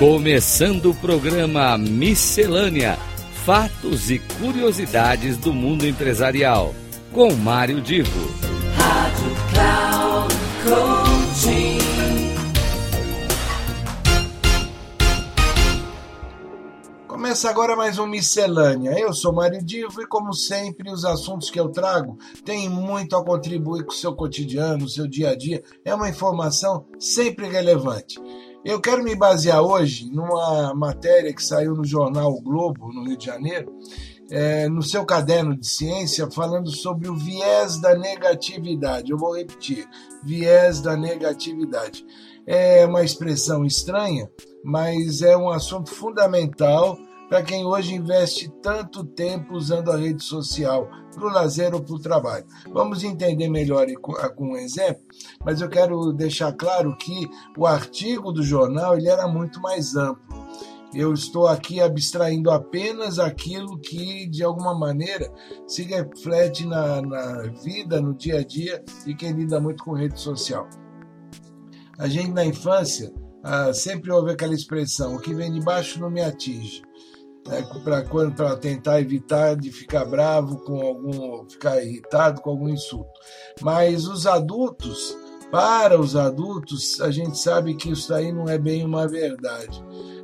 Começando o programa Miscelânea: Fatos e Curiosidades do Mundo Empresarial, com Mário Divo. Rádio Cloud Coaching. Começa agora mais um Miscelânea. Eu sou Mário Divo e, como sempre, os assuntos que eu trago têm muito a contribuir com o seu cotidiano, o seu dia a dia. É uma informação sempre relevante. Eu quero me basear hoje numa matéria que saiu no jornal o Globo, no Rio de Janeiro, é, no seu caderno de ciência, falando sobre o viés da negatividade. Eu vou repetir: viés da negatividade. É uma expressão estranha, mas é um assunto fundamental para quem hoje investe tanto tempo usando a rede social para o lazer ou para o trabalho. Vamos entender melhor com um exemplo, mas eu quero deixar claro que o artigo do jornal ele era muito mais amplo. Eu estou aqui abstraindo apenas aquilo que, de alguma maneira, se reflete na, na vida, no dia a dia de quem lida muito com rede social. A gente, na infância, ah, sempre ouve aquela expressão: o que vem de baixo não me atinge né, para tentar evitar de ficar bravo com algum, ficar irritado com algum insulto. Mas os adultos, para os adultos, a gente sabe que isso aí não é bem uma verdade.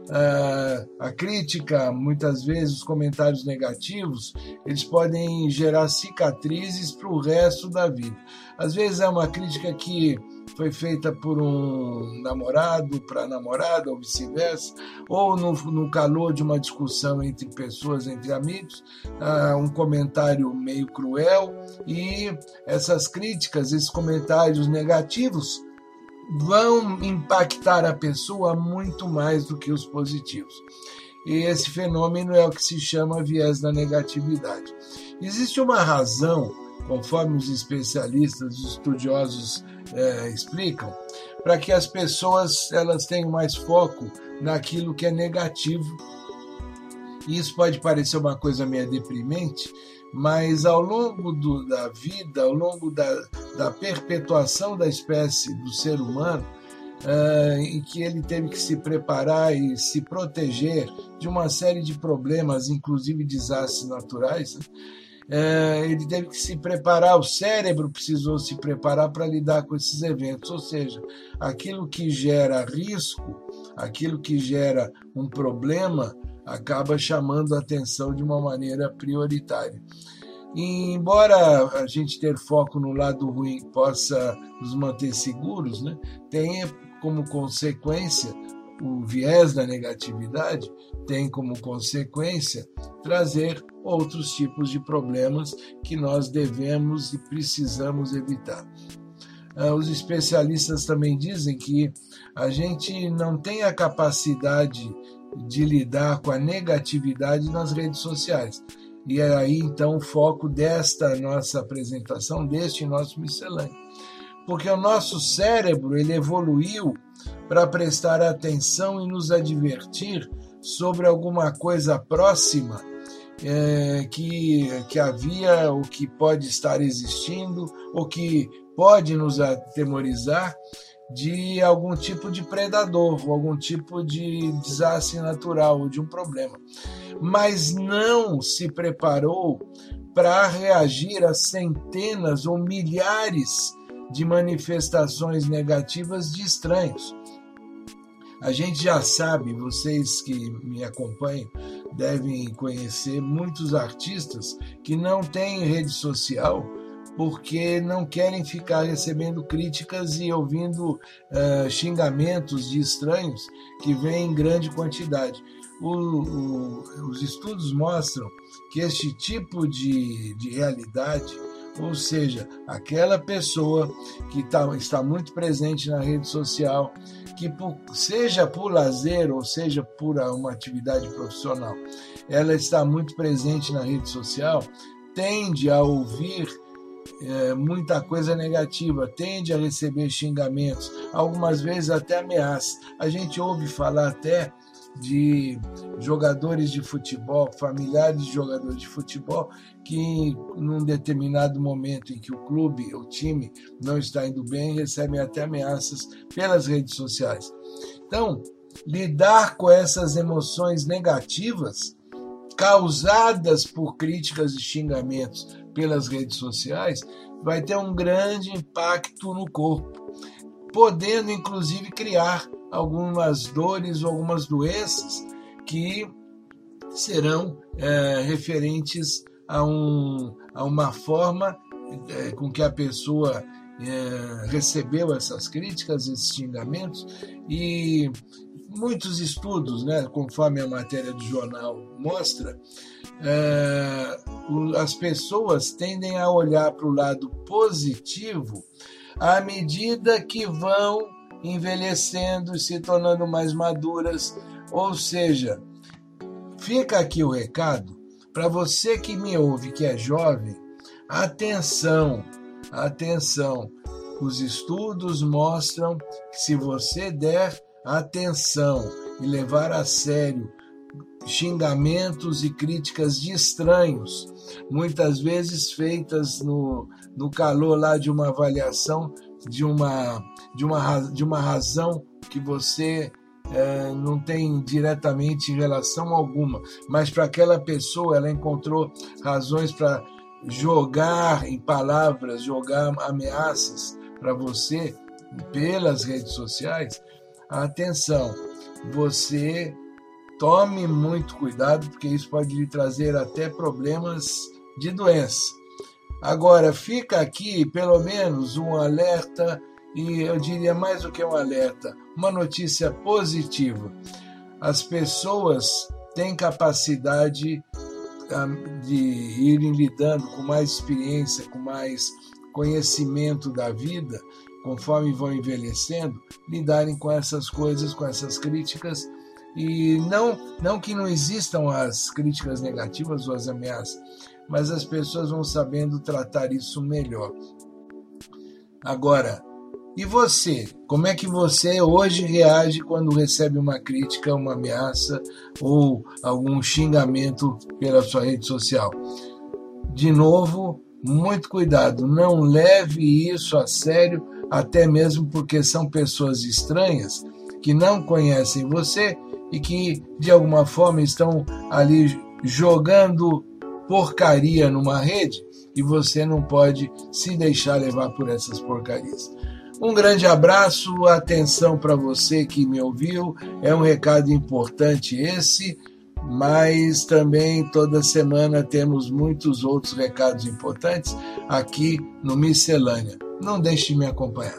Uh, a crítica, muitas vezes os comentários negativos, eles podem gerar cicatrizes para o resto da vida. Às vezes é uma crítica que foi feita por um namorado para namorada, ou vice-versa, ou no, no, calor de uma discussão entre pessoas, entre amigos, uh, um comentário meio cruel, e essas críticas, esses comentários negativos, vão impactar a pessoa muito mais do que os positivos. E esse fenômeno é o que se chama viés da negatividade. Existe uma razão, conforme os especialistas, os estudiosos é, explicam, para que as pessoas elas tenham mais foco naquilo que é negativo. Isso pode parecer uma coisa meio deprimente, mas ao longo do, da vida, ao longo da, da perpetuação da espécie do ser humano, uh, em que ele teve que se preparar e se proteger de uma série de problemas, inclusive desastres naturais, uh, ele teve que se preparar, o cérebro precisou se preparar para lidar com esses eventos, ou seja, aquilo que gera risco, aquilo que gera um problema, acaba chamando a atenção de uma maneira prioritária. E, embora a gente ter foco no lado ruim possa nos manter seguros, né, tem como consequência o viés da negatividade tem como consequência trazer outros tipos de problemas que nós devemos e precisamos evitar. Ah, os especialistas também dizem que a gente não tem a capacidade de lidar com a negatividade nas redes sociais. E é aí então o foco desta nossa apresentação, deste nosso miscelâneo. Porque o nosso cérebro ele evoluiu para prestar atenção e nos advertir sobre alguma coisa próxima é, que, que havia, ou que pode estar existindo, ou que pode nos atemorizar de algum tipo de predador, ou algum tipo de desastre natural, ou de um problema. Mas não se preparou para reagir a centenas ou milhares de manifestações negativas de estranhos. A gente já sabe, vocês que me acompanham devem conhecer muitos artistas que não têm rede social porque não querem ficar recebendo críticas e ouvindo uh, xingamentos de estranhos que vêm em grande quantidade. O, o, os estudos mostram que este tipo de, de realidade, ou seja, aquela pessoa que tá, está muito presente na rede social, que por, seja por lazer ou seja por uma atividade profissional, ela está muito presente na rede social, tende a ouvir é, muita coisa negativa, tende a receber xingamentos, algumas vezes até ameaças. A gente ouve falar até de jogadores de futebol, familiares de jogadores de futebol, que num determinado momento em que o clube, o time não está indo bem, recebem até ameaças pelas redes sociais. Então, lidar com essas emoções negativas causadas por críticas e xingamentos pelas redes sociais vai ter um grande impacto no corpo, podendo inclusive criar algumas dores ou algumas doenças que serão é, referentes a, um, a uma forma é, com que a pessoa é, recebeu essas críticas, esses xingamentos, e muitos estudos, né, conforme a matéria do jornal mostra, é, as pessoas tendem a olhar para o lado positivo à medida que vão envelhecendo e se tornando mais maduras. Ou seja, fica aqui o recado para você que me ouve, que é jovem, atenção, atenção. Os estudos mostram que se você der atenção e levar a sério xingamentos e críticas de estranhos, muitas vezes feitas no, no calor lá de uma avaliação de uma, de uma, de uma razão que você é, não tem diretamente relação alguma, mas para aquela pessoa ela encontrou razões para jogar em palavras, jogar ameaças para você pelas redes sociais, atenção, você tome muito cuidado, porque isso pode lhe trazer até problemas de doença. Agora, fica aqui pelo menos um alerta, e eu diria mais do que um alerta, uma notícia positiva. As pessoas têm capacidade ah, de irem lidando com mais experiência, com mais conhecimento da vida, conforme vão envelhecendo, lidarem com essas coisas, com essas críticas. E não, não que não existam as críticas negativas ou as ameaças, mas as pessoas vão sabendo tratar isso melhor. Agora, e você? Como é que você hoje reage quando recebe uma crítica, uma ameaça ou algum xingamento pela sua rede social? De novo, muito cuidado, não leve isso a sério, até mesmo porque são pessoas estranhas que não conhecem você e que de alguma forma estão ali jogando porcaria numa rede e você não pode se deixar levar por essas porcarias. Um grande abraço, atenção para você que me ouviu. É um recado importante esse, mas também toda semana temos muitos outros recados importantes aqui no Miscelânea. Não deixe de me acompanhar.